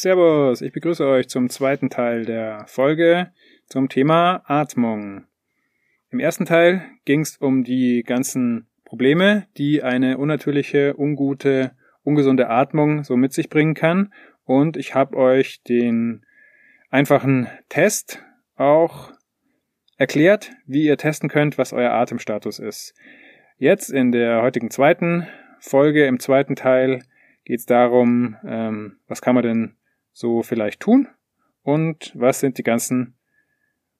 Servus, ich begrüße euch zum zweiten Teil der Folge zum Thema Atmung. Im ersten Teil ging es um die ganzen Probleme, die eine unnatürliche, ungute, ungesunde Atmung so mit sich bringen kann. Und ich habe euch den einfachen Test auch erklärt, wie ihr testen könnt, was euer Atemstatus ist. Jetzt in der heutigen zweiten Folge, im zweiten Teil, geht es darum, ähm, was kann man denn so vielleicht tun und was sind die ganzen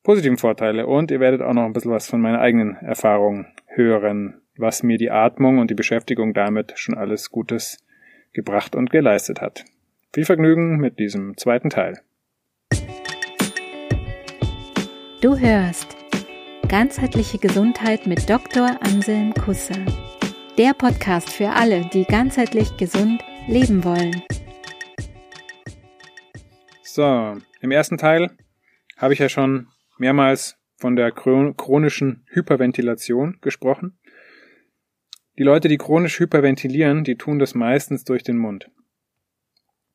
positiven Vorteile. Und ihr werdet auch noch ein bisschen was von meiner eigenen Erfahrung hören, was mir die Atmung und die Beschäftigung damit schon alles Gutes gebracht und geleistet hat. Viel Vergnügen mit diesem zweiten Teil. Du hörst Ganzheitliche Gesundheit mit Dr. Anselm Kusser. Der Podcast für alle, die ganzheitlich gesund leben wollen. So, im ersten Teil habe ich ja schon mehrmals von der chronischen Hyperventilation gesprochen. Die Leute, die chronisch hyperventilieren, die tun das meistens durch den Mund.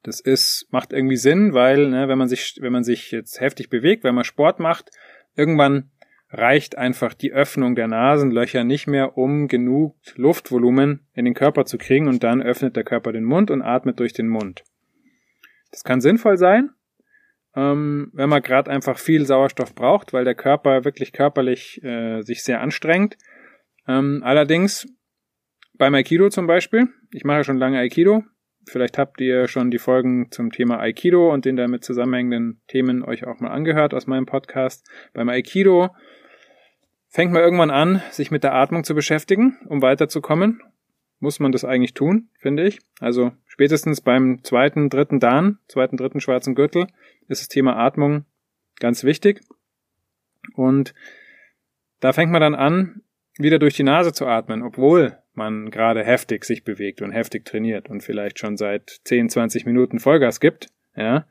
Das ist, macht irgendwie Sinn, weil, ne, wenn man sich, wenn man sich jetzt heftig bewegt, wenn man Sport macht, irgendwann reicht einfach die Öffnung der Nasenlöcher nicht mehr, um genug Luftvolumen in den Körper zu kriegen und dann öffnet der Körper den Mund und atmet durch den Mund. Das kann sinnvoll sein, ähm, wenn man gerade einfach viel Sauerstoff braucht, weil der Körper wirklich körperlich äh, sich sehr anstrengt. Ähm, allerdings beim Aikido zum Beispiel, ich mache schon lange Aikido, vielleicht habt ihr schon die Folgen zum Thema Aikido und den damit zusammenhängenden Themen euch auch mal angehört aus meinem Podcast. Beim Aikido fängt man irgendwann an, sich mit der Atmung zu beschäftigen, um weiterzukommen. Muss man das eigentlich tun, finde ich. Also spätestens beim zweiten, dritten Dan, zweiten, dritten schwarzen Gürtel, ist das Thema Atmung ganz wichtig. Und da fängt man dann an, wieder durch die Nase zu atmen, obwohl man gerade heftig sich bewegt und heftig trainiert und vielleicht schon seit 10, 20 Minuten Vollgas gibt, ja,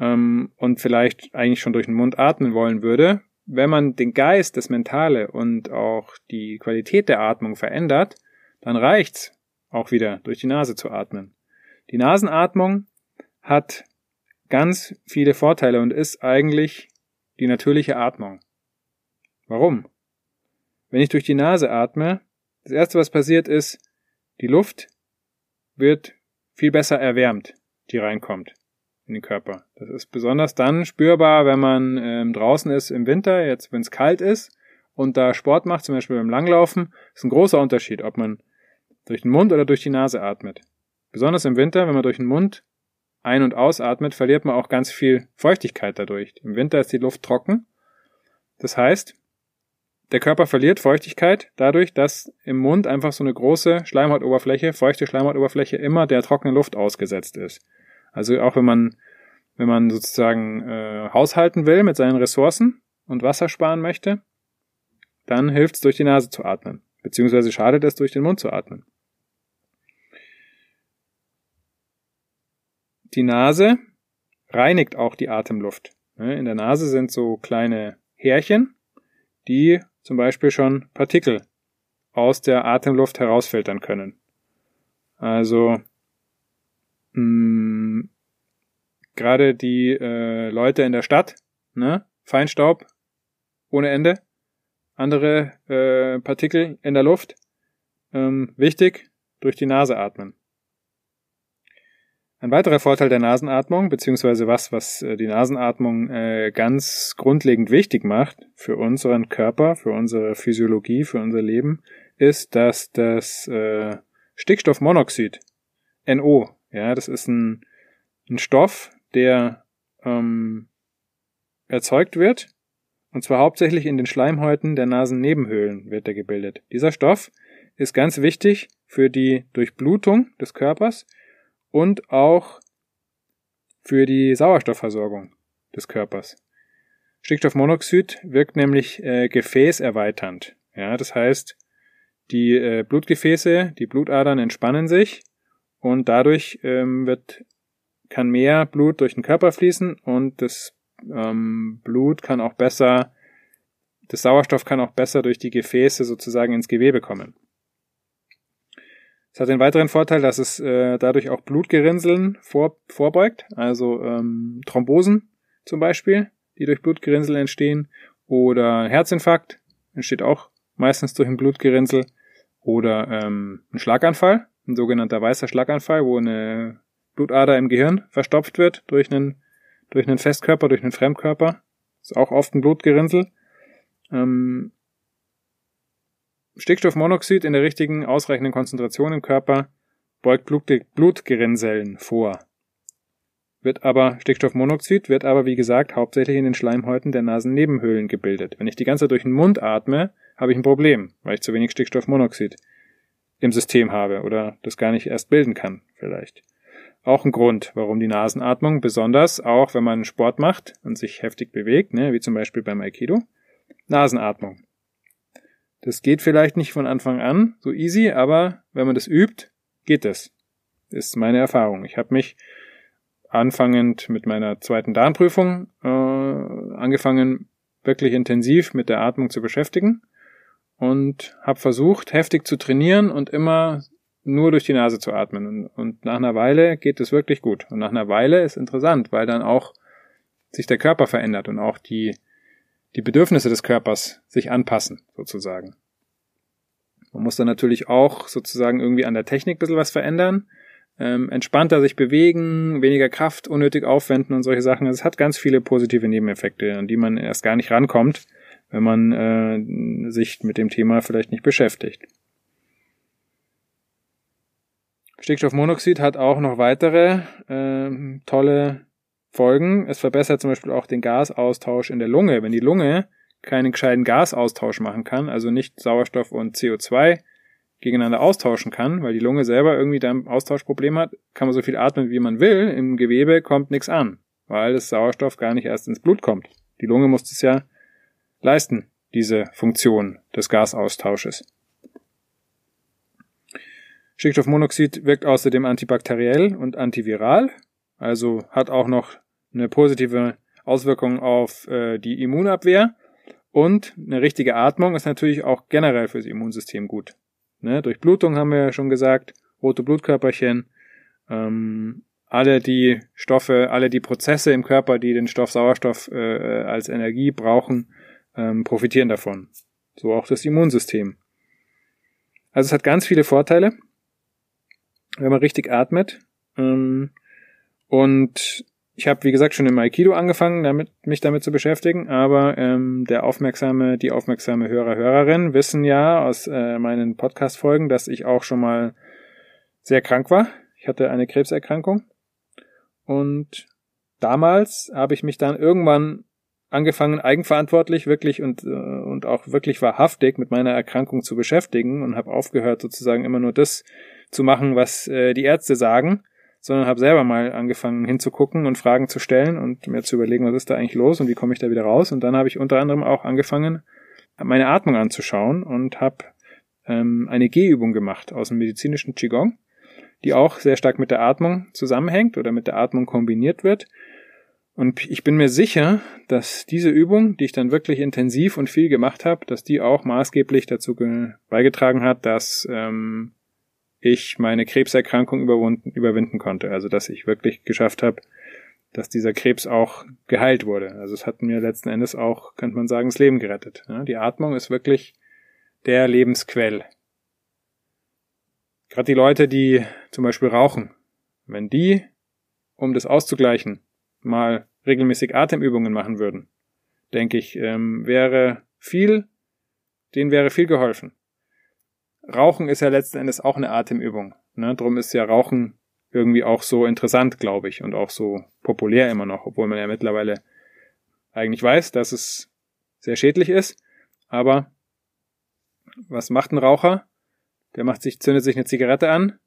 ähm, und vielleicht eigentlich schon durch den Mund atmen wollen würde. Wenn man den Geist, das Mentale und auch die Qualität der Atmung verändert, dann reicht's auch wieder durch die Nase zu atmen. Die Nasenatmung hat ganz viele Vorteile und ist eigentlich die natürliche Atmung. Warum? Wenn ich durch die Nase atme, das erste, was passiert ist, die Luft wird viel besser erwärmt, die reinkommt in den Körper. Das ist besonders dann spürbar, wenn man ähm, draußen ist im Winter, jetzt wenn es kalt ist und da Sport macht, zum Beispiel beim Langlaufen, ist ein großer Unterschied, ob man durch den Mund oder durch die Nase atmet. Besonders im Winter, wenn man durch den Mund ein- und ausatmet, verliert man auch ganz viel Feuchtigkeit dadurch. Im Winter ist die Luft trocken. Das heißt, der Körper verliert Feuchtigkeit dadurch, dass im Mund einfach so eine große Schleimhautoberfläche, feuchte Schleimhautoberfläche immer der trockenen Luft ausgesetzt ist. Also auch wenn man, wenn man sozusagen äh, haushalten will mit seinen Ressourcen und Wasser sparen möchte, dann hilft es durch die Nase zu atmen, beziehungsweise schadet es durch den Mund zu atmen. Die Nase reinigt auch die Atemluft. In der Nase sind so kleine Härchen, die zum Beispiel schon Partikel aus der Atemluft herausfiltern können. Also mh, mm, gerade die äh, Leute in der Stadt, ne, Feinstaub ohne Ende, andere äh, Partikel in der Luft, ähm, wichtig durch die Nase atmen. Ein weiterer Vorteil der Nasenatmung, beziehungsweise was, was äh, die Nasenatmung äh, ganz grundlegend wichtig macht für unseren Körper, für unsere Physiologie, für unser Leben, ist, dass das äh, Stickstoffmonoxid, NO, ja, das ist ein, ein Stoff, der ähm, erzeugt wird, und zwar hauptsächlich in den Schleimhäuten der Nasennebenhöhlen wird er gebildet. Dieser Stoff ist ganz wichtig für die Durchblutung des Körpers und auch für die Sauerstoffversorgung des Körpers. Stickstoffmonoxid wirkt nämlich äh, gefäßerweiternd. Ja, das heißt, die äh, Blutgefäße, die Blutadern entspannen sich und dadurch ähm, wird kann mehr Blut durch den Körper fließen und das ähm, Blut kann auch besser, das Sauerstoff kann auch besser durch die Gefäße sozusagen ins Gewebe kommen. Es hat den weiteren Vorteil, dass es äh, dadurch auch Blutgerinnseln vor, vorbeugt, also ähm, Thrombosen zum Beispiel, die durch Blutgerinnsel entstehen, oder Herzinfarkt entsteht auch meistens durch ein Blutgerinnsel, oder ähm, ein Schlaganfall, ein sogenannter weißer Schlaganfall, wo eine Blutader im Gehirn verstopft wird durch einen, durch einen Festkörper, durch einen Fremdkörper. ist auch oft ein Blutgerinnsel. Ähm, Stickstoffmonoxid in der richtigen, ausreichenden Konzentration im Körper beugt Blut Blutgerinnsellen vor. Wird aber, Stickstoffmonoxid wird aber, wie gesagt, hauptsächlich in den Schleimhäuten der Nasennebenhöhlen gebildet. Wenn ich die ganze Zeit durch den Mund atme, habe ich ein Problem, weil ich zu wenig Stickstoffmonoxid im System habe oder das gar nicht erst bilden kann, vielleicht. Auch ein Grund, warum die Nasenatmung, besonders auch wenn man Sport macht und sich heftig bewegt, ne, wie zum Beispiel beim Aikido, Nasenatmung. Das geht vielleicht nicht von Anfang an so easy, aber wenn man das übt, geht es. Ist meine Erfahrung. Ich habe mich anfangend mit meiner zweiten Darmprüfung äh, angefangen, wirklich intensiv mit der Atmung zu beschäftigen und habe versucht, heftig zu trainieren und immer nur durch die Nase zu atmen. Und, und nach einer Weile geht es wirklich gut. Und nach einer Weile ist interessant, weil dann auch sich der Körper verändert und auch die die Bedürfnisse des Körpers sich anpassen, sozusagen. Man muss dann natürlich auch sozusagen irgendwie an der Technik ein bisschen was verändern. Ähm, entspannter sich bewegen, weniger Kraft unnötig aufwenden und solche Sachen. Es hat ganz viele positive Nebeneffekte, an die man erst gar nicht rankommt, wenn man äh, sich mit dem Thema vielleicht nicht beschäftigt. Stickstoffmonoxid hat auch noch weitere äh, tolle Folgen. Es verbessert zum Beispiel auch den Gasaustausch in der Lunge. Wenn die Lunge keinen gescheiten Gasaustausch machen kann, also nicht Sauerstoff und CO2 gegeneinander austauschen kann, weil die Lunge selber irgendwie da ein Austauschproblem hat, kann man so viel atmen, wie man will, im Gewebe kommt nichts an, weil das Sauerstoff gar nicht erst ins Blut kommt. Die Lunge muss es ja leisten, diese Funktion des Gasaustausches. Stickstoffmonoxid wirkt außerdem antibakteriell und antiviral, also hat auch noch eine positive Auswirkung auf äh, die Immunabwehr. Und eine richtige Atmung ist natürlich auch generell fürs Immunsystem gut. Ne? Durchblutung haben wir ja schon gesagt, rote Blutkörperchen, ähm, alle die Stoffe, alle die Prozesse im Körper, die den Stoff Sauerstoff äh, als Energie brauchen, ähm, profitieren davon. So auch das Immunsystem. Also es hat ganz viele Vorteile, wenn man richtig atmet. Ähm, und ich habe, wie gesagt, schon im Aikido angefangen, damit, mich damit zu beschäftigen, aber ähm, der aufmerksame, die aufmerksame Hörer, Hörerin wissen ja aus äh, meinen Podcast-Folgen, dass ich auch schon mal sehr krank war. Ich hatte eine Krebserkrankung. Und damals habe ich mich dann irgendwann angefangen, eigenverantwortlich wirklich und, äh, und auch wirklich wahrhaftig mit meiner Erkrankung zu beschäftigen und habe aufgehört, sozusagen immer nur das zu machen, was äh, die Ärzte sagen sondern habe selber mal angefangen hinzugucken und Fragen zu stellen und mir zu überlegen, was ist da eigentlich los und wie komme ich da wieder raus. Und dann habe ich unter anderem auch angefangen, meine Atmung anzuschauen und habe ähm, eine Gehübung gemacht aus dem medizinischen Qigong, die auch sehr stark mit der Atmung zusammenhängt oder mit der Atmung kombiniert wird. Und ich bin mir sicher, dass diese Übung, die ich dann wirklich intensiv und viel gemacht habe, dass die auch maßgeblich dazu beigetragen hat, dass ähm, ich meine Krebserkrankung überwunden, überwinden konnte. Also dass ich wirklich geschafft habe, dass dieser Krebs auch geheilt wurde. Also es hat mir letzten Endes auch, könnte man sagen, das Leben gerettet. die Atmung ist wirklich der Lebensquell. Gerade die Leute, die zum Beispiel rauchen, wenn die, um das auszugleichen, mal regelmäßig Atemübungen machen würden, denke ich, ähm, wäre viel, denen wäre viel geholfen. Rauchen ist ja letzten Endes auch eine Atemübung. Ne? Drum ist ja Rauchen irgendwie auch so interessant, glaube ich, und auch so populär immer noch, obwohl man ja mittlerweile eigentlich weiß, dass es sehr schädlich ist. Aber was macht ein Raucher? Der macht sich, zündet sich eine Zigarette an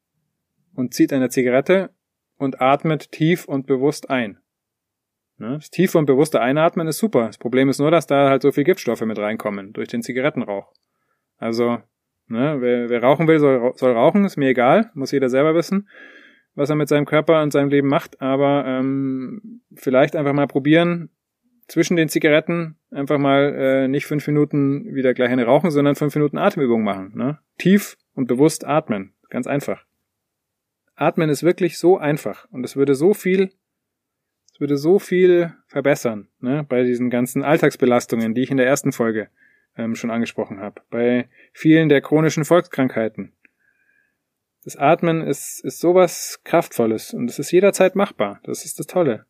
und zieht eine Zigarette und atmet tief und bewusst ein. Ne? Das tiefe und bewusste Einatmen ist super. Das Problem ist nur, dass da halt so viel Giftstoffe mit reinkommen durch den Zigarettenrauch. Also Ne? Wer, wer rauchen will, soll, soll rauchen, ist mir egal, muss jeder selber wissen, was er mit seinem Körper und seinem Leben macht, aber ähm, vielleicht einfach mal probieren, zwischen den Zigaretten einfach mal äh, nicht fünf Minuten wieder gleich eine rauchen, sondern fünf Minuten Atemübung machen. Ne? Tief und bewusst atmen. Ganz einfach. Atmen ist wirklich so einfach und es würde so viel, es würde so viel verbessern, ne, bei diesen ganzen Alltagsbelastungen, die ich in der ersten Folge ähm, schon angesprochen habe, bei vielen der chronischen Volkskrankheiten. Das Atmen ist, ist sowas Kraftvolles und es ist jederzeit machbar. Das ist das Tolle.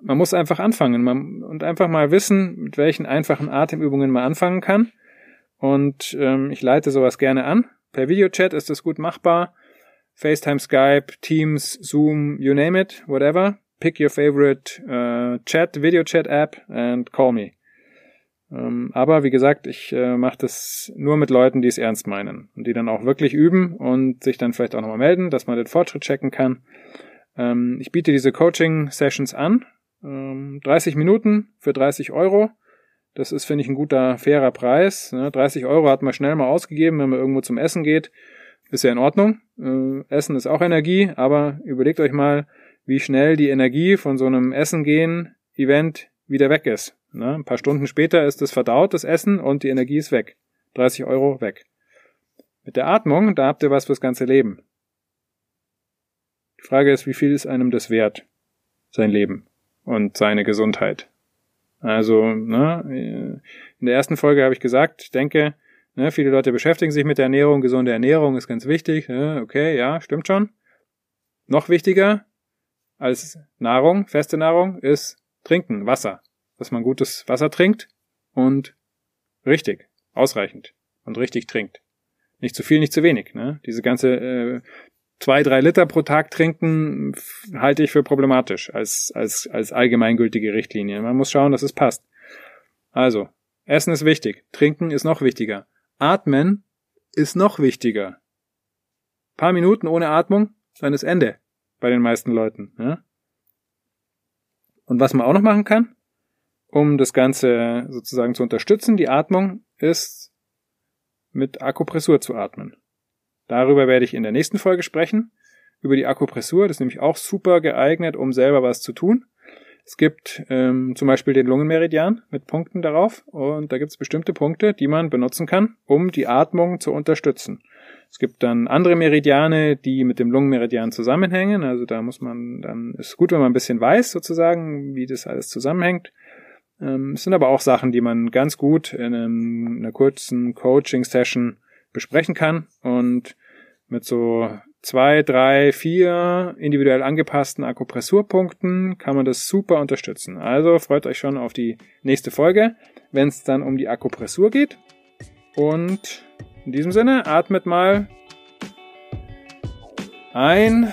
Man muss einfach anfangen man, und einfach mal wissen, mit welchen einfachen Atemübungen man anfangen kann. Und ähm, ich leite sowas gerne an. Per Videochat ist das gut machbar. FaceTime, Skype, Teams, Zoom, you name it, whatever. Pick your favorite uh, Chat, Video Chat App and call me. Ähm, aber wie gesagt, ich äh, mache das nur mit Leuten, die es ernst meinen und die dann auch wirklich üben und sich dann vielleicht auch nochmal melden, dass man den Fortschritt checken kann. Ähm, ich biete diese Coaching-Sessions an. Ähm, 30 Minuten für 30 Euro. Das ist, finde ich, ein guter, fairer Preis. Ne? 30 Euro hat man schnell mal ausgegeben, wenn man irgendwo zum Essen geht. Ist ja in Ordnung. Äh, Essen ist auch Energie, aber überlegt euch mal, wie schnell die Energie von so einem Essen gehen Event wieder weg ist. Ne? Ein paar Stunden später ist es verdaut, das Essen, und die Energie ist weg. 30 Euro weg. Mit der Atmung, da habt ihr was fürs ganze Leben. Die Frage ist, wie viel ist einem das wert? Sein Leben und seine Gesundheit. Also, ne, in der ersten Folge habe ich gesagt, ich denke, ne, viele Leute beschäftigen sich mit der Ernährung, gesunde Ernährung ist ganz wichtig. Ne, okay, ja, stimmt schon. Noch wichtiger als Nahrung, feste Nahrung, ist Trinken, Wasser dass man gutes Wasser trinkt und richtig, ausreichend und richtig trinkt. Nicht zu viel, nicht zu wenig. Ne? Diese ganze äh, zwei, drei Liter pro Tag trinken halte ich für problematisch als, als, als allgemeingültige Richtlinie. Man muss schauen, dass es passt. Also, Essen ist wichtig, Trinken ist noch wichtiger. Atmen ist noch wichtiger. Ein paar Minuten ohne Atmung, dann ist Ende bei den meisten Leuten. Ja? Und was man auch noch machen kann, um das Ganze sozusagen zu unterstützen, die Atmung, ist mit Akupressur zu atmen. Darüber werde ich in der nächsten Folge sprechen. Über die Akupressur, das ist nämlich auch super geeignet, um selber was zu tun. Es gibt ähm, zum Beispiel den Lungenmeridian mit Punkten darauf und da gibt es bestimmte Punkte, die man benutzen kann, um die Atmung zu unterstützen. Es gibt dann andere Meridiane, die mit dem Lungenmeridian zusammenhängen. Also da muss man dann, ist gut, wenn man ein bisschen weiß sozusagen, wie das alles zusammenhängt. Ähm, es sind aber auch Sachen, die man ganz gut in einem, einer kurzen Coaching-Session besprechen kann und mit so zwei, drei, vier individuell angepassten Akupressurpunkten kann man das super unterstützen. Also freut euch schon auf die nächste Folge, wenn es dann um die Akupressur geht. Und in diesem Sinne, atmet mal ein